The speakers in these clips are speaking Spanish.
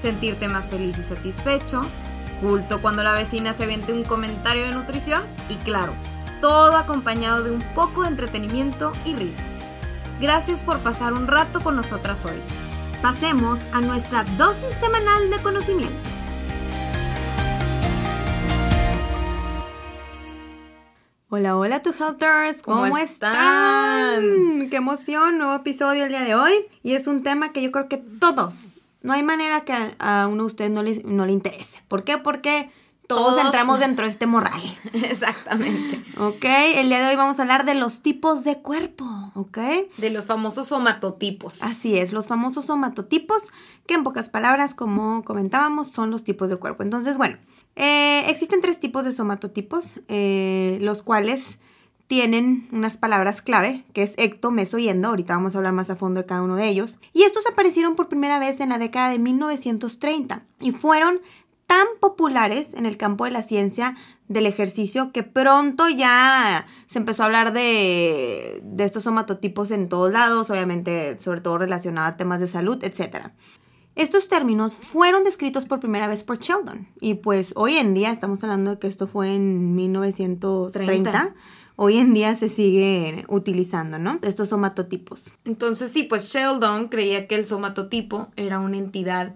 sentirte más feliz y satisfecho, culto cuando la vecina se vende un comentario de nutrición y claro, todo acompañado de un poco de entretenimiento y risas. Gracias por pasar un rato con nosotras hoy. Pasemos a nuestra dosis semanal de conocimiento. Hola, hola, tu Helters. ¿Cómo, están? Qué emoción, nuevo episodio el día de hoy. Y es un tema que yo creo que todos, no hay manera que a, uno de ustedes no le, no le interese. ¿Por qué? Porque todos, entramos dentro de este morral. Exactamente. Ok, el día de hoy vamos a hablar de los tipos de cuerpo, ¿ok? De los famosos somatotipos. Así es, los famosos somatotipos, que en pocas palabras, como comentábamos, son los tipos de cuerpo. Entonces, bueno, eh, existen tres tipos de somatotipos, eh, los cuales tienen unas palabras clave, que es ecto, meso y endo. Ahorita vamos a hablar más a fondo de cada uno de ellos. Y estos aparecieron por primera vez en la década de 1930 y fueron tan populares en el campo de la ciencia del ejercicio que pronto ya se empezó a hablar de, estos somatotipos en todos lados, obviamente sobre todo relacionado a temas de salud, etc. Estos términos fueron descritos por primera vez por Sheldon y pues hoy en día, estamos hablando de que esto fue en 1930, hoy en día se sigue utilizando, ¿no? Estos somatotipos. Entonces sí, pues Sheldon creía que el somatotipo era una entidad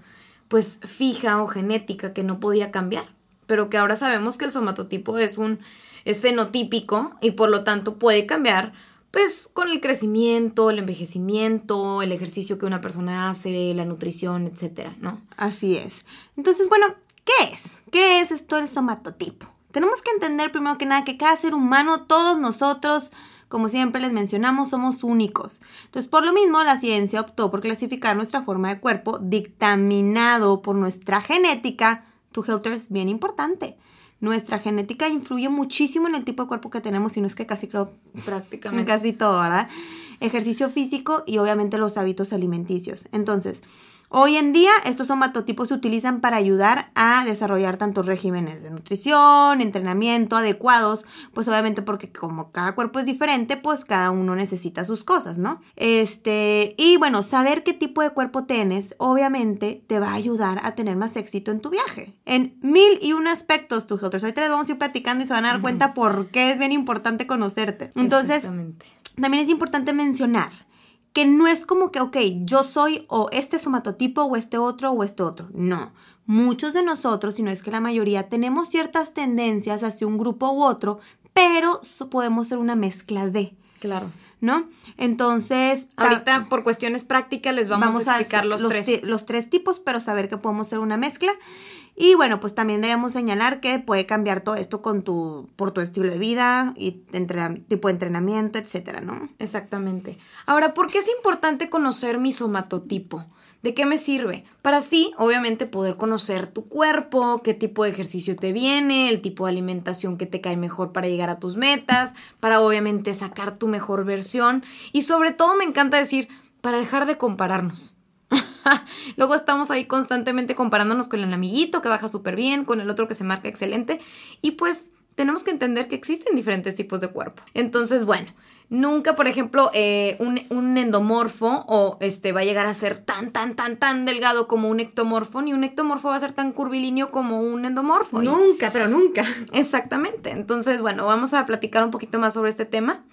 pues fija o genética que no podía cambiar, pero que ahora sabemos que el somatotipo es un es fenotípico y por lo tanto puede cambiar pues con el crecimiento, el envejecimiento, el ejercicio que una persona hace, la nutrición, etcétera, ¿no? Así es. Entonces, bueno, ¿qué es? ¿Qué es esto del somatotipo? Tenemos que entender primero que nada que cada ser humano, todos nosotros, como siempre les mencionamos, somos únicos. Entonces, por lo mismo, la ciencia optó por clasificar nuestra forma de cuerpo dictaminado por nuestra genética. Tu Helter es bien importante. Nuestra genética influye muchísimo en el tipo de cuerpo que tenemos, y no es que casi creo prácticamente casi todo, ¿verdad? Ejercicio físico y obviamente los hábitos alimenticios. Entonces, Hoy en día estos somatotipos se utilizan para ayudar a desarrollar tantos regímenes de nutrición, entrenamiento adecuados, pues obviamente porque como cada cuerpo es diferente, pues cada uno necesita sus cosas, ¿no? Este, y bueno, saber qué tipo de cuerpo tienes, obviamente te va a ayudar a tener más éxito en tu viaje. En mil y un aspectos, tus otros. Ahorita les vamos a ir platicando y se van a dar cuenta por qué es bien importante conocerte. Entonces, también es importante mencionar que no es como que, ok, yo soy o este somatotipo o este otro o este otro. No. Muchos de nosotros, si no es que la mayoría, tenemos ciertas tendencias hacia un grupo u otro, pero podemos ser una mezcla de. Claro. ¿No? Entonces. Ahorita, por cuestiones prácticas, les vamos, a explicar los, tres. Los tres tipos, pero saber que podemos ser una mezcla. Y bueno, pues también debemos señalar que puede cambiar todo esto con tu, por tu estilo de vida y tipo de entrenamiento, etcétera, ¿no? Exactamente. Ahora, ¿por qué es importante conocer mi somatotipo? ¿De qué me sirve? Para así, obviamente, poder conocer tu cuerpo, qué tipo de ejercicio te viene, el tipo de alimentación que te cae mejor para llegar a tus metas, para obviamente sacar tu mejor versión y sobre todo me encanta decir, para dejar de compararnos. Luego estamos ahí constantemente comparándonos con el amiguito que baja súper bien, con el otro que se marca excelente y pues tenemos que entender que existen diferentes tipos de cuerpo. Entonces, bueno, nunca, por ejemplo, eh, un, endomorfo o este va a llegar a ser tan, tan, tan, tan delgado como un ectomorfo, ni un ectomorfo va a ser tan curvilíneo como un endomorfo. Nunca, pero nunca. Exactamente. Entonces, bueno, vamos a platicar un poquito más sobre este tema.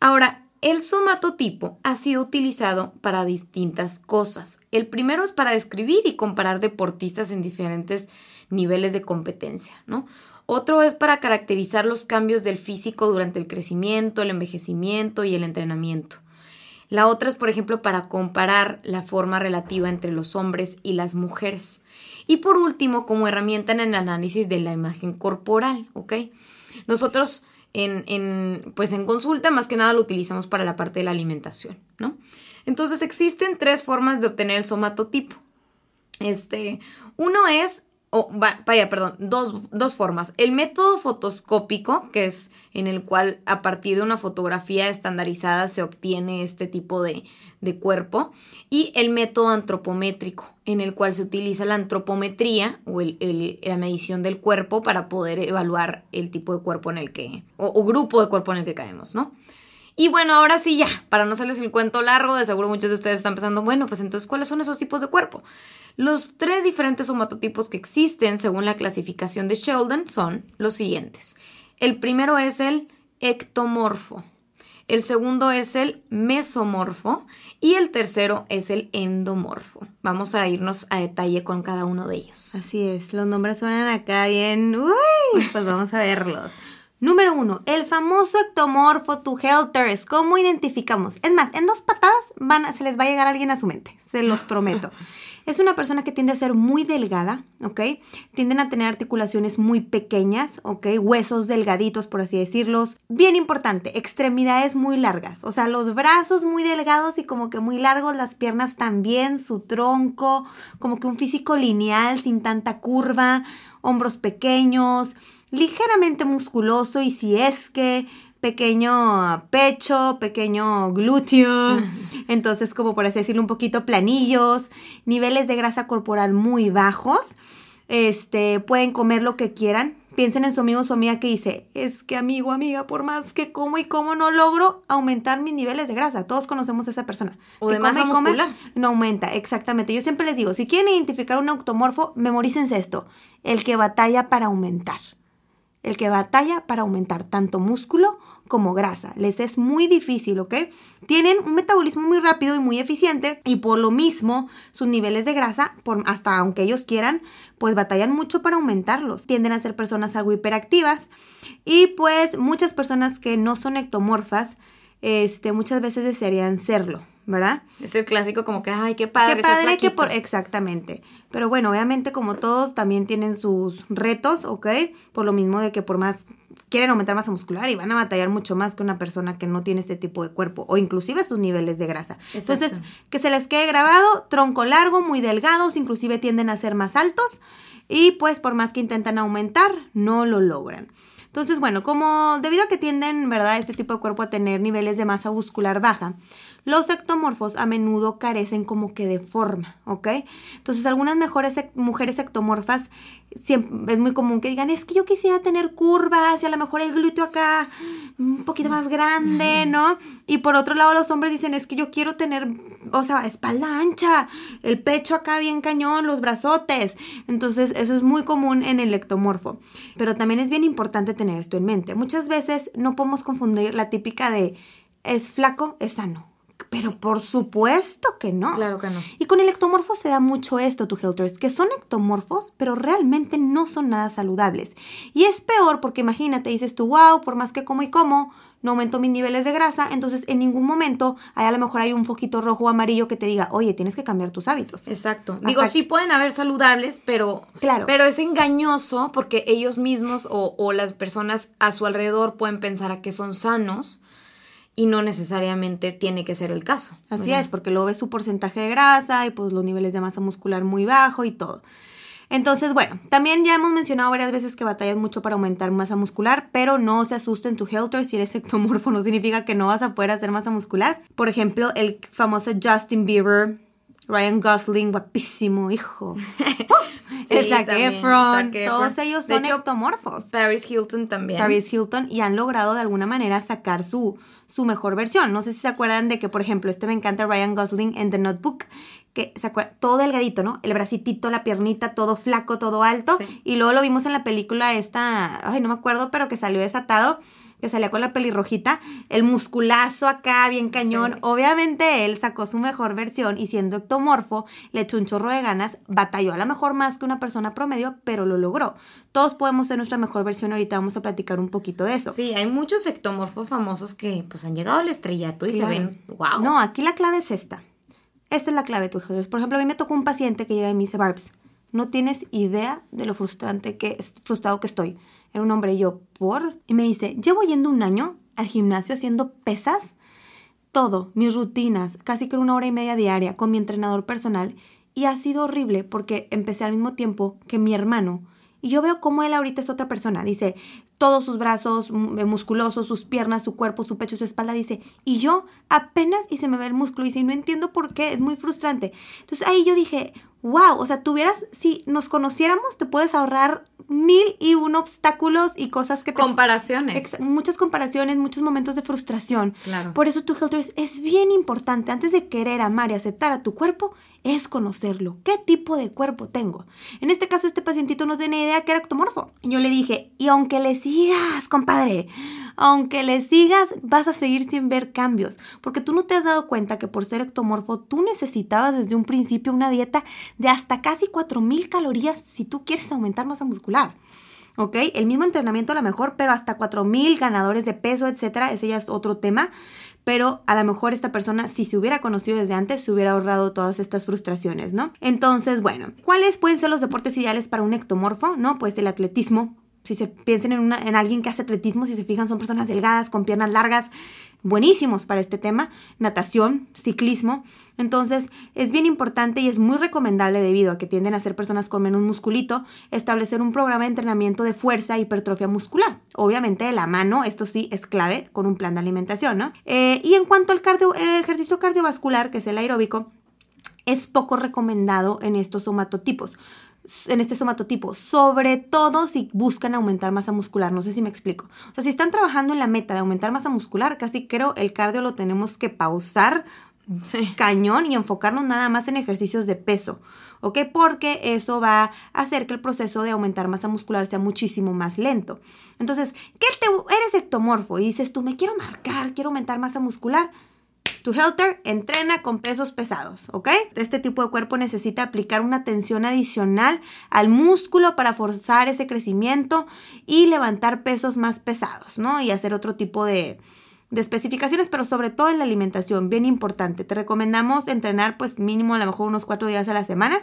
Ahora, el somatotipo ha sido utilizado para distintas cosas. El primero es para describir y comparar deportistas en diferentes niveles de competencia, ¿no? Otro es para caracterizar los cambios del físico durante el crecimiento, el envejecimiento y el entrenamiento. La otra es, por ejemplo, para comparar la forma relativa entre los hombres y las mujeres. Y por último, como herramienta en el análisis de la imagen corporal, ¿ok? Nosotros en, pues en consulta, más que nada lo utilizamos para la parte de la alimentación, ¿no? Entonces existen tres formas de obtener el somatotipo. Este, uno es o vaya, perdón, dos, dos, formas. El método fotoscópico, que es en el cual a partir de una fotografía estandarizada se obtiene este tipo de, de cuerpo, y el método antropométrico, en el cual se utiliza la antropometría o el, la medición del cuerpo para poder evaluar el tipo de cuerpo en el que, o, o grupo de cuerpo en el que caemos, ¿no? Y bueno, ahora sí ya, para no hacerles el cuento largo, de seguro muchos de ustedes están pensando, bueno, pues entonces, ¿cuáles son esos tipos de cuerpo? Los tres diferentes somatotipos que existen según la clasificación de Sheldon son los siguientes. El primero es el ectomorfo, el segundo es el mesomorfo y el tercero es el endomorfo. Vamos a irnos a detalle con cada uno de ellos. Así es, los nombres suenan acá bien. Uy, pues vamos a verlos. Número uno, el famoso ectomorfo to helters. ¿Cómo identificamos? Es más, en dos patadas van se les va a llegar alguien a su mente, se los prometo. Es una persona que tiende a ser muy delgada, ¿ok? Tienden a tener articulaciones muy pequeñas, ¿ok? Huesos delgaditos, por así decirlos. Bien importante, extremidades muy largas, o sea, los brazos muy delgados y como que muy largos, las piernas también, su tronco, como que un físico lineal sin tanta curva, hombros pequeños, ligeramente musculoso y si es que pequeño pecho, pequeño glúteo, entonces como por así decirlo un poquito planillos, niveles de grasa corporal muy bajos, este, pueden comer lo que quieran. Piensen en su amigo o su amiga que dice, es que amigo, amiga, por más que como y como no logro aumentar mis niveles de grasa. Todos conocemos a esa persona. O de masa muscular. no aumenta, exactamente. Yo siempre les digo, si quieren identificar un automorfo, memorícense esto, el que batalla para aumentar el que batalla para aumentar tanto músculo como grasa. Les es muy difícil, ¿ok? Tienen un metabolismo muy rápido y muy eficiente y por lo mismo sus niveles de grasa, por, hasta aunque ellos quieran, pues batallan mucho para aumentarlos. Tienden a ser personas algo hiperactivas y pues muchas personas que no son ectomorfas, este, muchas veces desearían serlo. ¿Verdad? Es el clásico como que, ay, qué padre. Qué padre que por, exactamente. Pero bueno, obviamente como todos también tienen sus retos, ¿ok? Por lo mismo de que por más quieren aumentar masa muscular y van a batallar mucho más que una persona que no tiene este tipo de cuerpo o inclusive sus niveles de grasa. Entonces, que se les quede grabado, tronco largo, muy delgados, inclusive tienden a ser más altos y pues por más que intentan aumentar, no lo logran. Entonces, bueno, como debido a que tienden, ¿verdad?, este tipo de cuerpo a tener niveles de masa muscular baja, los ectomorfos a menudo carecen como que de forma, ¿ok? Entonces algunas mejores mujeres ectomorfas es muy común que digan, es que yo quisiera tener curvas y a lo mejor el glúteo acá un poquito más grande, ¿no? Y por otro lado los hombres dicen, es que yo quiero tener, o sea, espalda ancha, el pecho acá bien cañón, los brazotes. Entonces eso es muy común en el ectomorfo. Pero también es bien importante tener esto en mente. Muchas veces no podemos confundir la típica de es flaco, es sano pero por supuesto que no. Claro que no. Y con el ectomorfo se da mucho esto, tu Helters, que son ectomorfos, pero realmente no son nada saludables. Y es peor porque imagínate, dices tú, wow, por más que como y como, no aumento mis niveles de grasa, entonces en ningún momento a lo mejor hay un foquito rojo o amarillo que te diga, oye, tienes que cambiar tus hábitos. Exacto. Digo, sí pueden haber saludables, pero, claro. pero es engañoso porque ellos mismos o, o las personas a su alrededor pueden pensar a que son sanos y no necesariamente tiene que ser el caso. Así es, porque luego ves su porcentaje de grasa y pues los niveles de masa muscular muy bajo y todo. Entonces, bueno, también ya hemos mencionado varias veces que batallas mucho para aumentar masa muscular, pero no se asusten tu helter si eres ectomorfo, no significa que no vas a poder hacer masa muscular. Por ejemplo, el famoso Justin Bieber, Ryan Gosling, guapísimo, hijo. sí, Zac Efron, todos ellos son ectomorfos. Paris Hilton también. Paris Hilton y han logrado de alguna manera sacar su su mejor versión. No sé si se acuerdan de que, por ejemplo, este me encanta Ryan Gosling en The Notebook, que se acuerda, todo delgadito, ¿no? El bracitito, la piernita, todo flaco, todo alto. Y luego lo vimos en la película esta, ay, no me acuerdo, pero que salió desatado que salía con la pelirrojita, el musculazo acá, bien cañón. Obviamente él sacó su mejor versión y siendo ectomorfo, le echó un chorro de ganas, batalló a lo mejor más que una persona promedio, pero lo logró. Todos podemos ser nuestra mejor versión, ahorita vamos a platicar un poquito de eso. Sí, hay muchos ectomorfos famosos que pues han llegado al estrellato y se ven, wow. No, aquí la clave es esta. Esta es la clave, tu Por ejemplo, a mí me tocó un paciente que llega y me dice, Barbs, no tienes idea de lo frustrante que, frustrado que estoy. Era un hombre y yo, ¿por? Y me dice, llevo yendo un año al gimnasio haciendo pesas, todo, mis rutinas, casi que una hora y media diaria con mi entrenador personal Y ha sido horrible porque empecé al mismo tiempo que mi hermano. Y yo veo cómo él ahorita es otra persona. Dice, todos sus brazos eh, musculosos, sus piernas, su cuerpo, su pecho, su espalda. Dice, y yo apenas y se me ve el músculo. Y dice, no entiendo por qué, es muy frustrante. Entonces ahí yo dije, wow, o sea, tuvieras, si nos conociéramos, te puedes ahorrar mil y un obstáculos y cosas que te... Comparaciones. muchas comparaciones, muchos momentos de frustración. Claro. Por eso tu health es, es bien importante, antes de querer amar y aceptar a tu cuerpo, es conocerlo. ¿Qué tipo de cuerpo tengo? En este caso, este pacientito no tenía idea que era ectomorfo. Yo le dije, y aunque le sigas, compadre, aunque le sigas, vas a seguir sin ver cambios, porque tú no te has dado cuenta que por ser ectomorfo, tú necesitabas desde un principio una dieta de hasta casi 4.000 calorías si tú quieres aumentar masa muscular. ¿ok? El mismo entrenamiento a lo mejor, pero hasta 4000 ganadores de peso, etcétera, ese ya es otro tema. Pero a lo mejor esta persona, si se hubiera conocido desde antes, se hubiera ahorrado todas estas frustraciones, ¿no? Entonces, bueno, ¿cuáles pueden ser los deportes ideales para un ectomorfo? ¿No? Pues el atletismo, si se piensan en, alguien que hace atletismo, si se fijan, son personas delgadas, con piernas largas, buenísimos para este tema, natación, ciclismo. Entonces, es bien importante y es muy recomendable debido a que tienden a ser personas con menos musculito, establecer un programa de entrenamiento de fuerza e hipertrofia muscular. Obviamente de la mano, esto sí es clave con un plan de alimentación, ¿no? Eh, y en cuanto al eh, ejercicio cardiovascular, que es el aeróbico, es poco recomendado en estos somatotipos en este somatotipo, sobre todo si buscan aumentar masa muscular, no sé si me explico. O sea, si están trabajando en la meta de aumentar masa muscular, casi creo el cardio lo tenemos que pausar cañón y enfocarnos nada más en ejercicios de peso, ¿ok? Porque eso va a hacer que el proceso de aumentar masa muscular sea muchísimo más lento. Entonces, ¿qué te, eres ectomorfo y dices tú, me quiero marcar, quiero aumentar masa muscular? Tu Helter entrena con pesos pesados, ¿ok? Este tipo de cuerpo necesita aplicar una tensión adicional al músculo para forzar ese crecimiento y levantar pesos más pesados, ¿no? Y hacer otro tipo de, de especificaciones, pero sobre todo en la alimentación, bien importante. Te recomendamos entrenar pues mínimo a lo mejor unos cuatro días a la semana.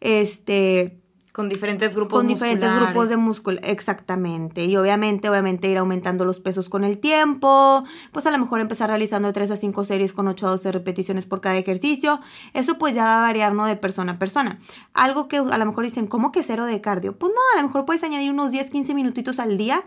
Este, con diferentes grupos Con diferentes grupos de músculo, exactamente. Y obviamente, obviamente ir aumentando los pesos con el tiempo. Pues a lo mejor empezar realizando 3 a 5 series con 8 a 12 repeticiones por cada ejercicio. Eso pues ya va a variar, ¿no? De persona a persona. Algo que a lo mejor dicen, ¿cómo que cero de cardio? Pues no, a lo mejor puedes añadir unos 10, 15 minutitos al día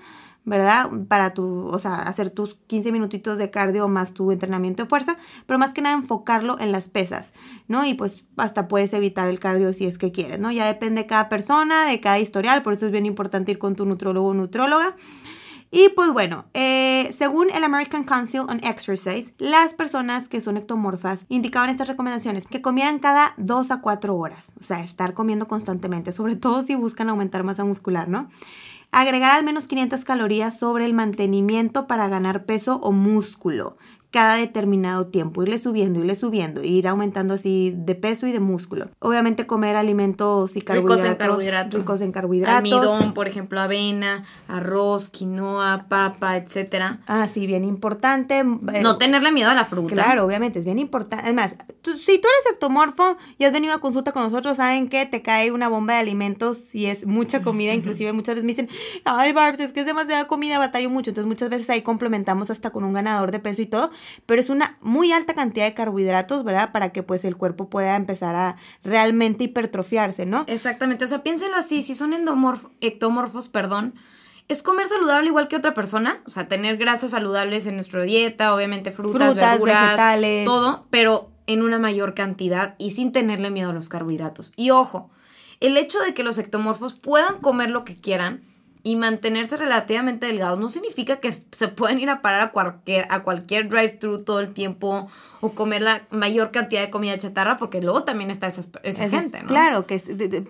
¿verdad? Para tu, o sea, hacer tus 15 minutitos de cardio más tu entrenamiento de fuerza, pero más que nada enfocarlo en las pesas, ¿no? Y pues hasta puedes evitar el cardio si es que quieres, ¿no? Ya depende de cada persona, de cada historial, por eso es bien importante ir con tu nutrólogo o nutróloga. Y pues bueno, eh, según el American Council on Exercise, las personas que son ectomorfas indicaban estas recomendaciones, que comieran cada 2 a 4 horas, o sea, estar comiendo constantemente, sobre todo si buscan aumentar masa muscular, ¿no? Agregar al menos 500 calorías sobre el mantenimiento para ganar peso o músculo cada determinado tiempo, irle subiendo, irle subiendo, ir aumentando así de peso y de músculo. Obviamente comer alimentos y carbohidratos. Ricos en carbohidratos. Ricos en carbohidratos. Almidón, por ejemplo, avena, arroz, quinoa, papa, etcétera. Ah, sí, bien importante. Eh, no tenerle miedo a la fruta. Claro, obviamente, es bien importante. Además, si tú eres ectomorfo y has venido a consulta con nosotros, saben que te cae una bomba de alimentos y es mucha comida, inclusive muchas veces me dicen, ay, Barbs, es que es demasiada comida, batallo mucho. Entonces muchas veces ahí complementamos hasta con un ganador de peso y todo pero es una muy alta cantidad de carbohidratos, ¿verdad? Para que pues el cuerpo pueda empezar a realmente hipertrofiarse, ¿no? Exactamente, o sea, piénsenlo así, si son ectomorfos, perdón, es comer saludable igual que otra persona, o sea, tener grasas saludables en nuestra dieta, obviamente frutas, frutas verduras, vegetales. todo, pero en una mayor cantidad y sin tenerle miedo a los carbohidratos. Y ojo, el hecho de que los ectomorfos puedan comer lo que quieran y mantenerse relativamente delgados no significa que se pueden ir a parar a cualquier, a cualquier drive-thru todo el tiempo o comer la mayor cantidad de comida chatarra, porque luego también está esa, gente, ¿no? Claro, que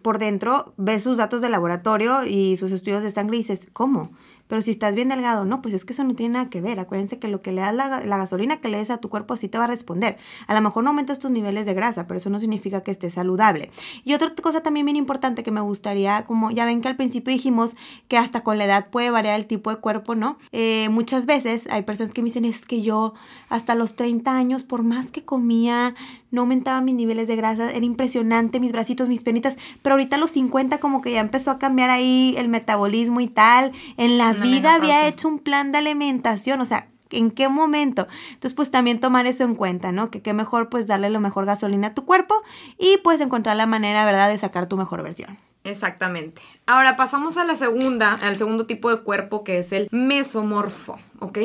por dentro ves sus datos de laboratorio y sus estudios de sangre y dices, ¿cómo? Pero si estás bien delgado, no, pues es que eso no tiene nada que ver. Acuérdense que lo que le das la, gasolina que le des a tu cuerpo sí te va a responder. A lo mejor no aumentas tus niveles de grasa, pero eso no significa que estés saludable. Y otra cosa también bien importante que me gustaría, como ya ven que al principio dijimos que hasta con la edad puede variar el tipo de cuerpo, ¿no? Eh, muchas veces hay personas que me dicen, es que yo hasta los 30 años, por más que comía, no aumentaba mis niveles de grasa, era impresionante, mis bracitos, mis penitas, pero ahorita a los 50 como que ya empezó a cambiar ahí el metabolismo y tal. En la vida había hecho un plan de alimentación, o sea, ¿En qué momento? Entonces, pues también tomar eso en cuenta, ¿no? Que qué mejor, pues darle lo mejor gasolina a tu cuerpo y pues encontrar la manera, ¿verdad?, de sacar tu mejor versión. Exactamente. Ahora pasamos a la segunda, al segundo tipo de cuerpo que es el mesomorfo, ¿ok?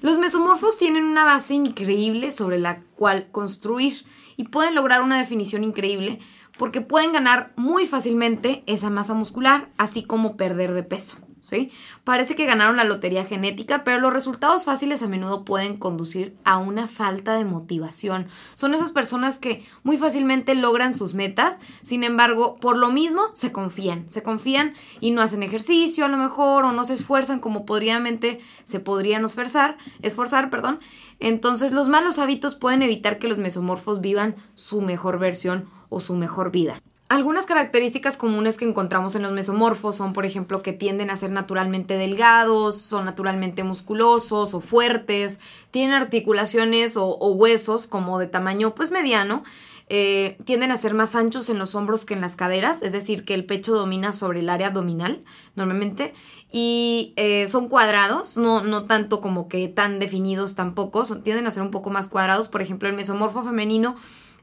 Los mesomorfos tienen una base increíble sobre la cual construir y pueden lograr una definición increíble porque pueden ganar muy fácilmente esa masa muscular, así como perder de peso. ¿Sí? Parece que ganaron la lotería genética, pero los resultados fáciles a menudo pueden conducir a una falta de motivación. Son esas personas que muy fácilmente logran sus metas, sin embargo, por lo mismo se confían, se confían y no hacen ejercicio a lo mejor o no se esfuerzan como podríamente se podrían esforzar, esforzar, perdón. Entonces, los malos hábitos pueden evitar que los mesomorfos vivan su mejor versión o su mejor vida. Algunas características comunes que encontramos en los mesomorfos son, por ejemplo, que tienden a ser naturalmente delgados, son naturalmente musculosos o fuertes, tienen articulaciones o, huesos como de tamaño pues mediano, eh, tienden a ser más anchos en los hombros que en las caderas, es decir, que el pecho domina sobre el área abdominal normalmente, y eh, son cuadrados, no, no tanto como que tan definidos tampoco, tienden a ser un poco más cuadrados, por ejemplo, el mesomorfo femenino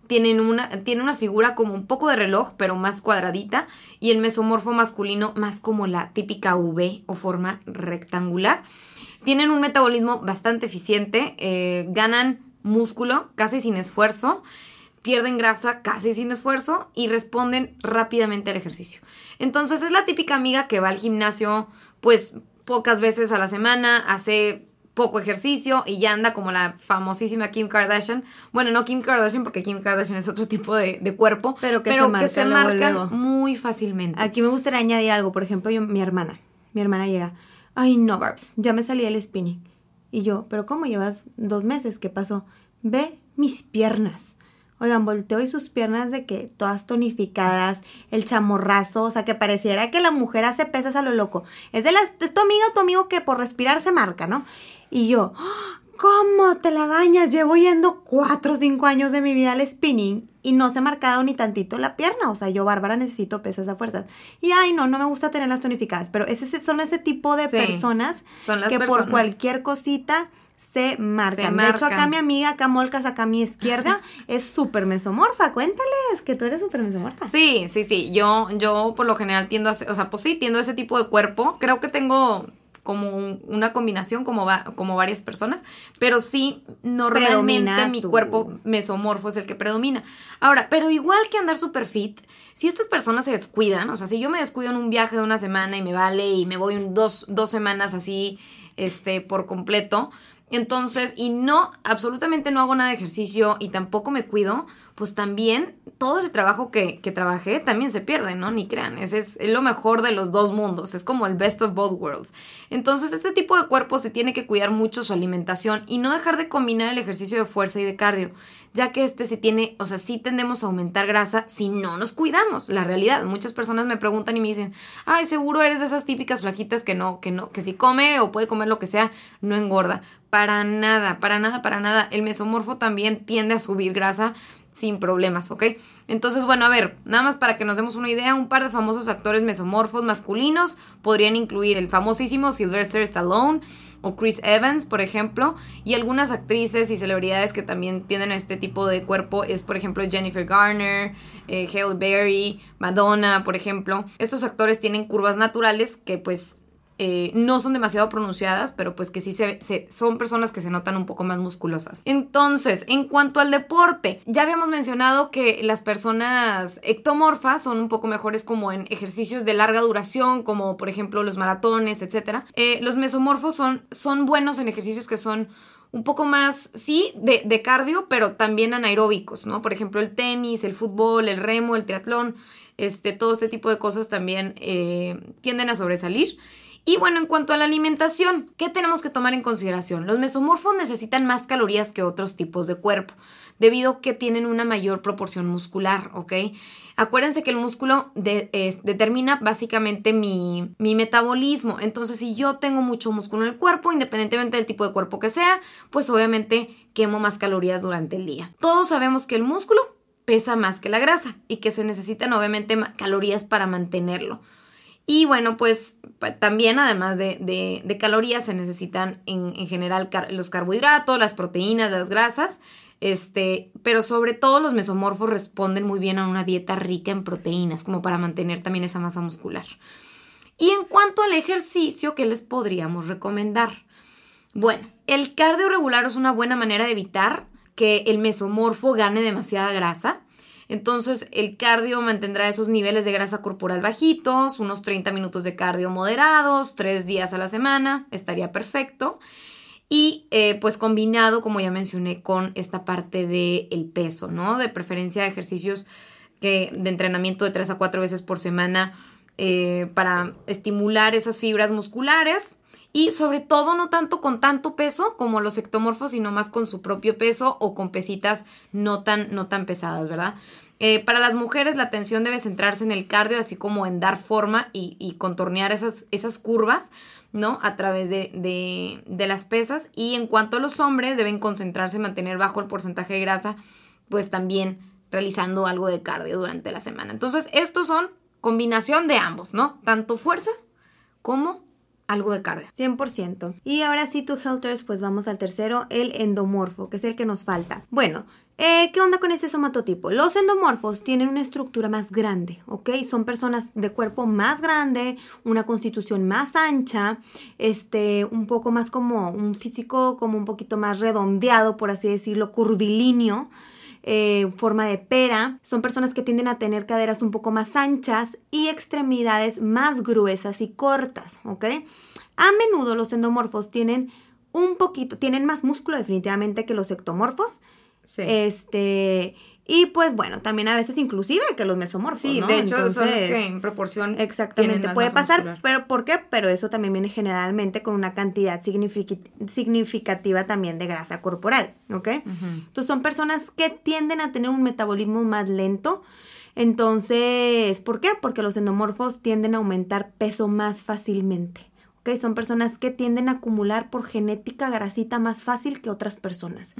tienen una, tiene una figura como un poco de reloj, pero más cuadradita, y el mesomorfo masculino más como la típica V o forma rectangular. Tienen un metabolismo bastante eficiente, eh, ganan músculo casi sin esfuerzo, pierden grasa casi sin esfuerzo y responden rápidamente al ejercicio. Entonces es la típica amiga que va al gimnasio pues pocas veces a la semana, hace poco ejercicio y ya anda como la famosísima Kim Kardashian. Bueno, no Kim Kardashian porque Kim Kardashian es otro tipo de, cuerpo, pero que se marca, muy fácilmente. Aquí me gustaría añadir algo, por ejemplo, yo, mi hermana, mi hermana llega, ay no, Barbs, ya me salí el spinning. Y yo, pero ¿cómo llevas dos meses? ¿Qué pasó? Ve mis piernas. Oigan, volteo y sus piernas de que todas tonificadas, el chamorrazo, o sea, que pareciera que la mujer hace pesas a lo loco. Es de las, es tu amiga o tu amigo que por respirar se marca, ¿no? Y yo, ¿cómo te la bañas? Llevo yendo cuatro o cinco años de mi vida al spinning y no se ha marcado ni tantito la pierna. O sea, yo, Bárbara, necesito pesas a fuerzas. Y ay, no, no me gusta tenerlas tonificadas. Pero ese, son ese tipo de personas que por cualquier cosita se marcan. De hecho, acá mi amiga, acá Molcas, acá a mi izquierda, es súper mesomorfa. Cuéntales que tú eres súper mesomorfa. Sí, sí, sí. Yo, yo por lo general tiendo a, o sea, pues sí, tiendo a ese tipo de cuerpo. Creo que tengo como una combinación como, va, como varias personas, pero sí normalmente mi cuerpo mesomorfo es el que predomina. Ahora, pero igual que andar super fit, si estas personas se descuidan, o sea, si yo me descuido en un viaje de una semana y me vale y me voy dos, dos semanas así, este, por completo, entonces, y no, absolutamente no hago nada de ejercicio y tampoco me cuido, pues también todo ese trabajo que, que trabajé también se pierde, ¿no? Ni crean, ese es, lo mejor de los dos mundos, es como el best of both worlds. Entonces, este tipo de cuerpo se tiene que cuidar mucho su alimentación y no dejar de combinar el ejercicio de fuerza y de cardio, ya que este se tiene, o sea, sí tendemos a aumentar grasa si no nos cuidamos. La realidad, muchas personas me preguntan y me dicen, ay, seguro eres de esas típicas flaquitas que no, que no, que si come o puede comer lo que sea, no engorda. Para nada, para nada, para nada. El mesomorfo también tiende a subir grasa sin problemas, ¿ok? Entonces, bueno, a ver, nada más para que nos demos una idea, un par de famosos actores mesomorfos masculinos podrían incluir el famosísimo Sylvester Stallone o Chris Evans, por ejemplo, y algunas actrices y celebridades que también tienen este tipo de cuerpo es, por ejemplo, Jennifer Garner, eh, Halle Berry, Madonna, por ejemplo. Estos actores tienen curvas naturales que pues eh, no son demasiado pronunciadas, pero pues que sí se, son personas que se notan un poco más musculosas. Entonces, en cuanto al deporte, ya habíamos mencionado que las personas ectomorfas son un poco mejores como en ejercicios de larga duración, como por ejemplo los maratones, etc. Eh, los mesomorfos son, son buenos en ejercicios que son un poco más, sí, de, cardio, pero también anaeróbicos, ¿no? Por ejemplo, el tenis, el fútbol, el remo, el triatlón, este, todo este tipo de cosas también eh, tienden a sobresalir. Y bueno, en cuanto a la alimentación, ¿qué tenemos que tomar en consideración? Los mesomorfos necesitan más calorías que otros tipos de cuerpo, debido a que tienen una mayor proporción muscular, ¿ok? Acuérdense que el músculo determina básicamente mi, mi metabolismo. Entonces, si yo tengo mucho músculo en el cuerpo, independientemente del tipo de cuerpo que sea, pues obviamente quemo más calorías durante el día. Todos sabemos que el músculo pesa más que la grasa y que se necesitan obviamente calorías para mantenerlo. Y bueno, pues también además de, calorías se necesitan en, general los carbohidratos, las proteínas, las grasas, este, pero sobre todo los mesomorfos responden muy bien a una dieta rica en proteínas, como para mantener también esa masa muscular. Y en cuanto al ejercicio, ¿qué les podríamos recomendar? Bueno, el cardio regular es una buena manera de evitar que el mesomorfo gane demasiada grasa. Entonces el cardio mantendrá esos niveles de grasa corporal bajitos, unos 30 minutos de cardio moderados, tres días a la semana, estaría perfecto. Y eh, pues combinado, como ya mencioné, con esta parte del peso, ¿no? De preferencia ejercicios que, de entrenamiento de tres a cuatro veces por semana eh, para estimular esas fibras musculares y sobre todo no tanto con tanto peso como los ectomorfos, sino más con su propio peso o con pesitas no tan, no tan pesadas, ¿verdad? Eh, para las mujeres la atención debe centrarse en el cardio, así como en dar forma y, contornear esas, esas, curvas, ¿no? A través de, de, las pesas. Y en cuanto a los hombres, deben concentrarse en mantener bajo el porcentaje de grasa, pues también realizando algo de cardio durante la semana. Entonces, estos son combinación de ambos, ¿no? Tanto fuerza como algo de carga. 100%. Y ahora sí, tu Helters, pues vamos al tercero, el endomorfo, que es el que nos falta. Bueno, eh, ¿Qué onda con este somatotipo? Los endomorfos tienen una estructura más grande, ¿ok? Son personas de cuerpo más grande, una constitución más ancha, este, un poco más como un físico como un poquito más redondeado, por así decirlo, curvilíneo. Eh, forma de pera. Son personas que tienden a tener caderas un poco más anchas y extremidades más gruesas y cortas, ¿ok? A menudo los endomorfos tienen un poquito, tienen más músculo definitivamente que los ectomorfos. Sí. Este, y pues bueno, también a veces inclusive que los mesomorfos. Sí, de hecho son los que en proporción. Exactamente, puede pasar, pero ¿por qué? Pero eso también viene generalmente con una cantidad significativa también de grasa corporal, ¿ok? Entonces son personas que tienden a tener un metabolismo más lento. Entonces, ¿por qué? Porque los endomorfos tienden a aumentar peso más fácilmente. Son personas que tienden a acumular por genética grasita más fácil que otras personas.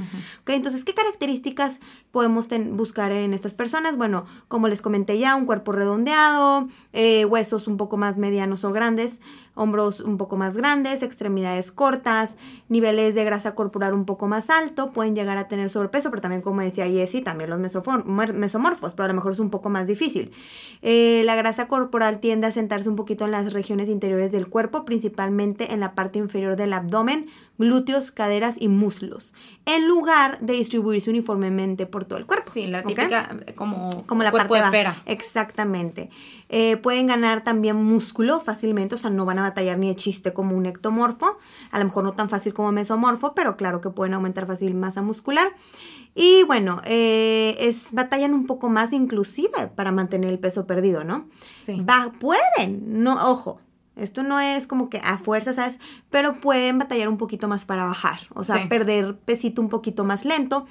Entonces, ¿qué características podemos buscar en estas personas? Bueno, como les comenté ya, un cuerpo redondeado, eh, huesos un poco más medianos o grandes, hombros un poco más grandes, extremidades cortas, niveles de grasa corporal un poco más alto, pueden llegar a tener sobrepeso, pero también como decía Jessie, también los mesomorfos, pero a lo mejor es un poco más difícil. Eh, la grasa corporal tiende a sentarse un poquito en las regiones interiores del cuerpo, principalmente en la parte inferior del abdomen, glúteos, caderas y muslos, en lugar de distribuirse uniformemente por todo el cuerpo. Sí, la típica como, como la parte de pera. Exactamente. Eh, pueden ganar también músculo fácilmente, o sea, no van a batallar ni de chiste como un ectomorfo, a lo mejor no tan fácil como mesomorfo, pero claro que pueden aumentar fácil masa muscular. Y bueno, eh, es, batallan un poco más inclusive para mantener el peso perdido, ¿no? Sí. Va, pueden, no, ojo, esto no es como que a fuerza, ¿sabes? Pero pueden batallar un poquito más para bajar, o sea, perder pesito un poquito más lento.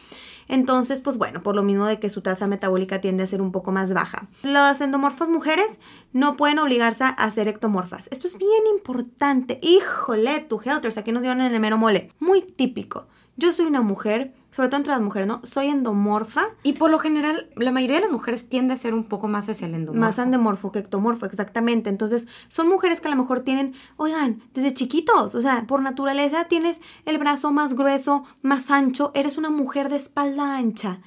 Entonces, pues bueno, por lo mismo de que su tasa metabólica tiende a ser un poco más baja. Las endomorfos mujeres no pueden obligarse a ser ectomorfas. Esto es bien importante. Híjole, tu helters, aquí nos dieron en el mero mole. Muy típico. Yo soy una mujer sobre todo entre las mujeres, ¿no? Soy endomorfa. Y por lo general, la mayoría de las mujeres tiende a ser un poco más hacia el endomorfo. Más endomorfo que ectomorfo, exactamente. Entonces, son mujeres que a lo mejor tienen, oigan, desde chiquitos, o sea, por naturaleza tienes el brazo más grueso, más ancho, eres una mujer de espalda ancha.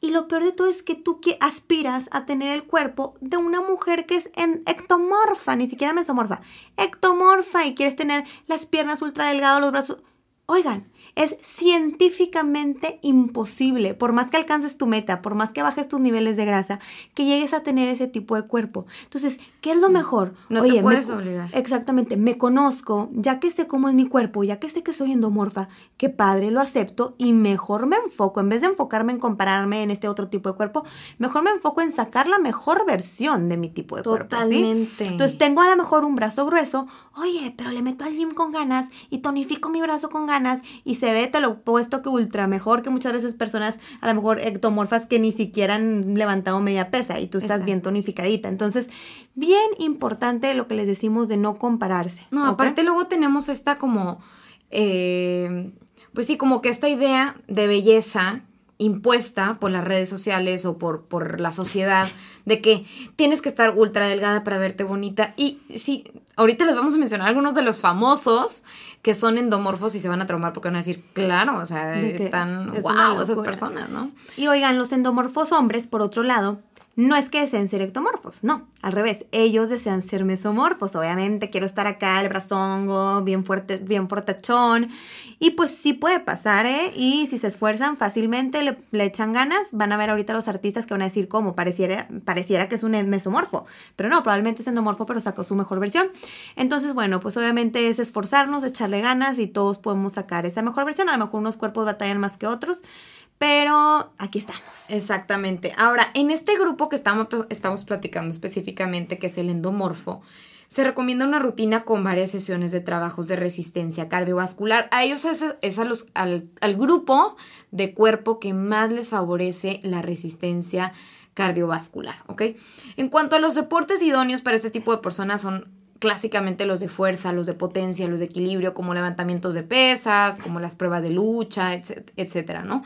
Y lo peor de todo es que tú que aspiras a tener el cuerpo de una mujer que es en ectomorfa, ni siquiera mesomorfa, ectomorfa y quieres tener las piernas ultra delgadas, los brazos. Oigan, es científicamente imposible, por más que alcances tu meta, por más que bajes tus niveles de grasa, que llegues a tener ese tipo de cuerpo. Entonces, ¿qué es lo mejor? No te puedes obligar. Exactamente, me conozco, ya que sé cómo es mi cuerpo, ya que sé que soy endomorfa, qué padre, lo acepto y mejor me enfoco, en vez de enfocarme en compararme en este otro tipo de cuerpo, mejor me enfoco en sacar la mejor versión de mi tipo de cuerpo. Totalmente. Entonces, tengo a lo mejor un brazo grueso, oye, pero le meto al gym con ganas y tonifico mi brazo con ganas y se se ve, te lo puesto que ultra mejor que muchas veces personas a lo mejor ectomorfas que ni siquiera han levantado media pesa y tú estás bien tonificadita. Entonces, bien importante lo que les decimos de no compararse. No, aparte luego tenemos esta como, eh, pues sí, como que esta idea de belleza impuesta por las redes sociales o por, por la sociedad de que tienes que estar ultra delgada para verte bonita. Y sí, ahorita les vamos a mencionar algunos de los famosos que son endomorfos y se van a traumar porque van a decir, claro, o sea, están, wow, esas personas, ¿no? Y oigan, los endomorfos hombres, por otro lado, no es que deseen ser ectomorfos, no, al revés, ellos desean ser mesomorfos, obviamente quiero estar acá, el brazongo, bien fuerte, bien fortachón, y pues sí puede pasar, ¿eh? Y si se esfuerzan fácilmente, le, echan ganas, van a ver ahorita los artistas que van a decir cómo, pareciera, pareciera que es un mesomorfo, pero no, probablemente es endomorfo, pero sacó su mejor versión. Entonces, bueno, pues obviamente es esforzarnos, echarle ganas y todos podemos sacar esa mejor versión, a lo mejor unos cuerpos batallan más que otros, pero aquí estamos. Exactamente. Ahora, en este grupo que estamos, estamos platicando específicamente, que es el endomorfo, se recomienda una rutina con varias sesiones de trabajos de resistencia cardiovascular. A ellos es, es a los, al, al, grupo de cuerpo que más les favorece la resistencia cardiovascular, ¿ok? En cuanto a los deportes idóneos para este tipo de personas son clásicamente los de fuerza, los de potencia, los de equilibrio, como levantamientos de pesas, como las pruebas de lucha, etcétera, ¿no?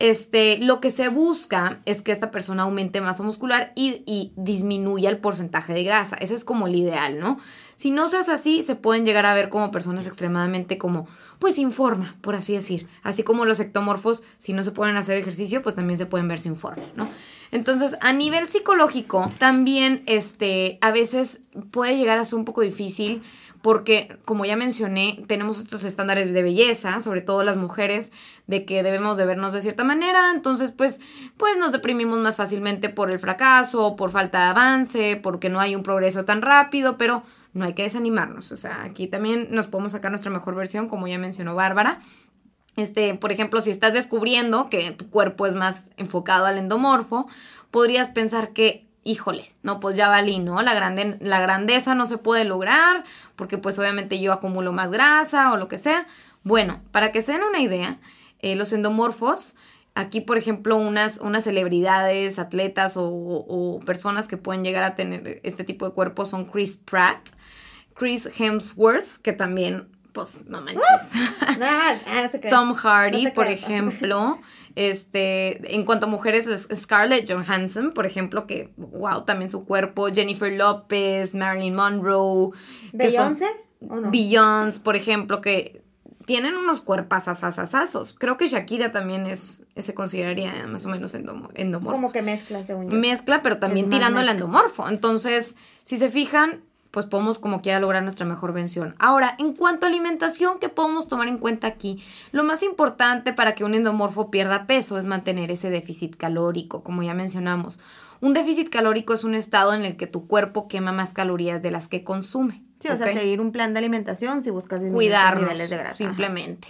Este, lo que se busca es que esta persona aumente masa muscular y, disminuya el porcentaje de grasa. Ese es como el ideal, ¿no? Si no se hace así, se pueden llegar a ver como personas extremadamente como, pues sin forma, por así decir. Así como los ectomorfos, si no se pueden hacer ejercicio, pues también se pueden ver sin forma, ¿no? Entonces, a nivel psicológico, también, este, a veces puede llegar a ser un poco difícil porque, como ya mencioné, tenemos estos estándares de belleza, sobre todo las mujeres, de que debemos de vernos de cierta manera, entonces pues, pues nos deprimimos más fácilmente por el fracaso, por falta de avance, porque no hay un progreso tan rápido, pero no hay que desanimarnos, o sea, aquí también nos podemos sacar nuestra mejor versión, como ya mencionó Bárbara. Este, por ejemplo, si estás descubriendo que tu cuerpo es más enfocado al endomorfo, podrías pensar que híjole, no, pues ya valí, ¿no? La, grande, la grandeza no se puede lograr porque pues obviamente yo acumulo más grasa o lo que sea. Bueno, para que se den una idea, eh, los endomorfos, aquí por ejemplo unas, unas celebridades, atletas o, personas que pueden llegar a tener este tipo de cuerpo son Chris Pratt, Chris Hemsworth, que también, pues no manches. Tom Hardy, por ejemplo. Este, en cuanto a mujeres, Scarlett Johansson, por ejemplo, que, wow, también su cuerpo, Jennifer López, Marilyn Monroe. ¿Beyoncé? Beyoncé, por ejemplo, que tienen unos cuerpos asasasazos. Creo que Shakira también es, se consideraría más o menos endomorfo. Como que mezcla, según yo. Mezcla, pero también tirando el endomorfo. Entonces, si se fijan, pues podemos como quiera lograr nuestra mejor vención. Ahora, en cuanto a alimentación, ¿qué podemos tomar en cuenta aquí? Lo más importante para que un endomorfo pierda peso es mantener ese déficit calórico, como ya mencionamos. Un déficit calórico es un estado en el que tu cuerpo quema más calorías de las que consume. Sí, o sea, seguir un plan de alimentación si buscas cuidar niveles de grasa. Simplemente.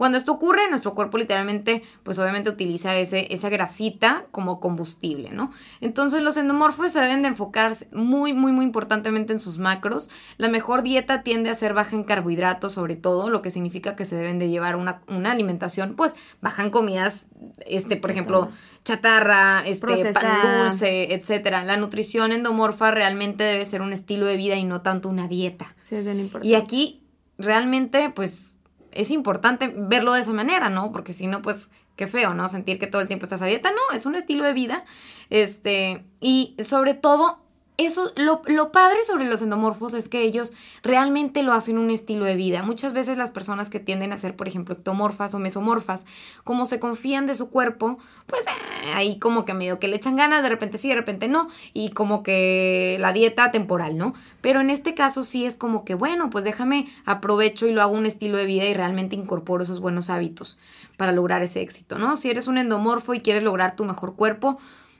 Cuando esto ocurre, nuestro cuerpo literalmente, pues obviamente utiliza ese, esa grasita como combustible, ¿no? Entonces los endomorfos se deben de enfocarse muy, muy, muy importantemente en sus macros. La mejor dieta tiende a ser baja en carbohidratos, sobre todo, lo que significa que se deben de llevar una, alimentación, pues baja en comidas, este, por ejemplo, chatarra, este, pan dulce, etcétera. La nutrición endomorfa realmente debe ser un estilo de vida y no tanto una dieta. Sí, es bien importante. Y aquí realmente, pues es importante verlo de esa manera, ¿no? Porque si no, pues qué feo, ¿no? Sentir que todo el tiempo estás a dieta, no, es un estilo de vida. Este, y sobre todo eso, lo, lo, padre sobre los endomorfos es que ellos realmente lo hacen un estilo de vida. Muchas veces las personas que tienden a ser, por ejemplo, ectomorfas o mesomorfas, como se confían de su cuerpo, pues eh, ahí como que medio que le echan ganas, de repente sí, de repente no, y como que la dieta temporal, ¿no? Pero en este caso sí es como que, bueno, pues déjame aprovecho y lo hago un estilo de vida y realmente incorporo esos buenos hábitos para lograr ese éxito, ¿no? Si eres un endomorfo y quieres lograr tu mejor cuerpo,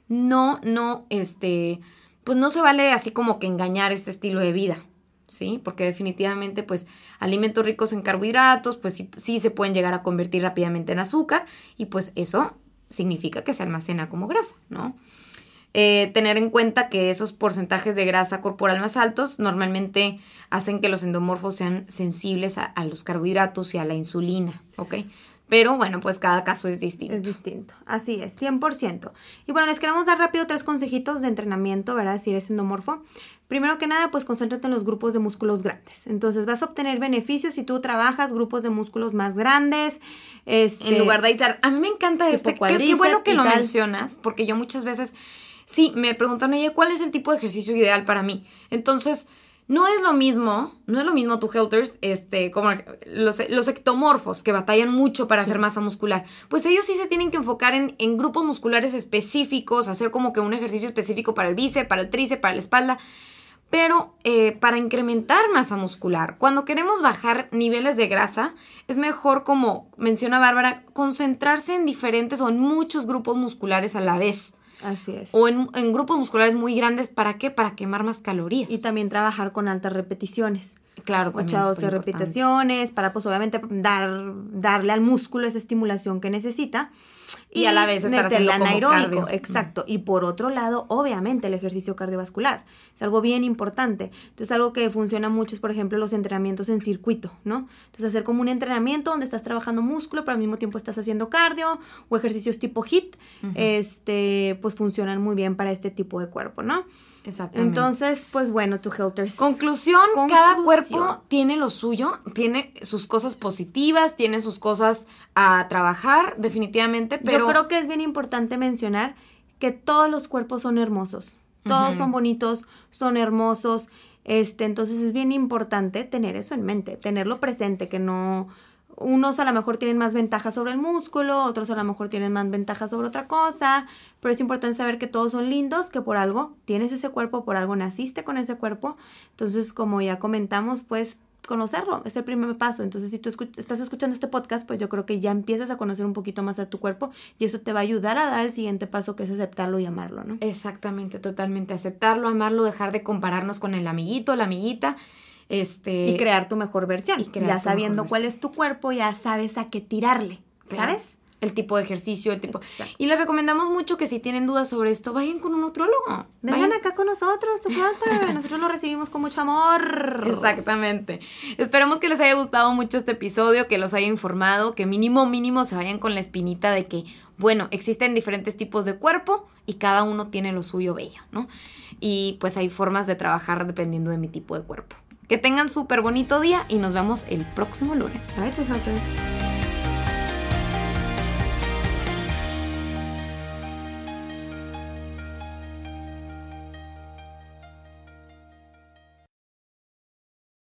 no, no, este pues no se vale así como que engañar este estilo de vida, ¿sí? Porque definitivamente, pues, alimentos ricos en carbohidratos, pues sí, se pueden llegar a convertir rápidamente en azúcar y pues eso significa que se almacena como grasa, ¿no? Eh, tener en cuenta que esos porcentajes de grasa corporal más altos normalmente hacen que los endomorfos sean sensibles a, a los carbohidratos y a la insulina, ¿ok? Pero bueno, pues cada caso es distinto. Es distinto, así es, 100%. Y bueno, les queremos dar rápido tres consejitos de entrenamiento, ¿verdad? Si eres endomorfo. Primero que nada, pues concéntrate en los grupos de músculos grandes. Entonces vas a obtener beneficios si tú trabajas grupos de músculos más grandes, Este, en lugar de aislar. A mí me encanta este. Qué, qué bueno que lo tal. mencionas, porque yo muchas veces, sí, me preguntan, oye, ¿cuál es el tipo de ejercicio ideal para mí? Entonces, no es lo mismo, no es lo mismo tu helters, este, como los, los ectomorfos que batallan mucho para hacer masa muscular. Pues ellos sí se tienen que enfocar en, en grupos musculares específicos, hacer como que un ejercicio específico para el bíceps, para el tríceps, para la espalda. Pero eh, para incrementar masa muscular, cuando queremos bajar niveles de grasa, es mejor, como menciona Bárbara, concentrarse en diferentes o en muchos grupos musculares a la vez. Así es. O en, en grupos musculares muy grandes, ¿para qué? Para quemar más calorías. Y también trabajar con altas repeticiones. Claro, 8 también a es 12 superimportante. repeticiones para pues obviamente dar, darle al músculo esa estimulación que necesita. Y a la vez estar meterle anaeróbico, cardio. exacto. Y por otro lado, obviamente el ejercicio cardiovascular. Es algo bien importante. Entonces algo que funciona mucho es, por ejemplo, los entrenamientos en circuito, ¿no? Entonces hacer como un entrenamiento donde estás trabajando músculo, pero al mismo tiempo estás haciendo cardio o ejercicios tipo HIT, este, pues funcionan muy bien para este tipo de cuerpo, ¿no? Exactamente. Entonces, pues bueno, tu Helters. Conclusión, cada Conclusión. cuerpo tiene lo suyo, tiene sus cosas positivas, tiene sus cosas a trabajar, definitivamente, pero Yo creo que es bien importante mencionar que todos los cuerpos son hermosos. Todos son bonitos, son hermosos. Este, entonces es bien importante tener eso en mente, tenerlo presente, que no unos a lo mejor tienen más ventajas sobre el músculo, otros a lo mejor tienen más ventajas sobre otra cosa, pero es importante saber que todos son lindos, que por algo tienes ese cuerpo, por algo naciste con ese cuerpo. Entonces, como ya comentamos, pues conocerlo, es el primer paso. Entonces, si tú estás escuchando este podcast, pues yo creo que ya empiezas a conocer un poquito más a tu cuerpo y eso te va a ayudar a dar el siguiente paso, que es aceptarlo y amarlo, ¿no? exactamente, totalmente aceptarlo, amarlo, dejar de compararnos con el amiguito, la amiguita, este Y crear tu mejor versión. y crear Ya sabiendo cuál versión. es tu cuerpo, ya sabes a qué tirarle, Claro. ¿sabes? el tipo de ejercicio, el tipo. Exacto. Y les recomendamos mucho que si tienen dudas sobre esto, vayan con un nutrólogo. Vengan Vayan- acá con nosotros, tu. Nosotros lo recibimos con mucho amor. Exactamente. Esperemos que les haya gustado mucho este episodio, que los haya informado, que mínimo, mínimo se vayan con la espinita de que, bueno, existen diferentes tipos de cuerpo y cada uno tiene lo suyo bello, ¿no? Y pues hay formas de trabajar dependiendo de mi tipo de cuerpo. Que tengan súper bonito día y nos vemos el próximo lunes.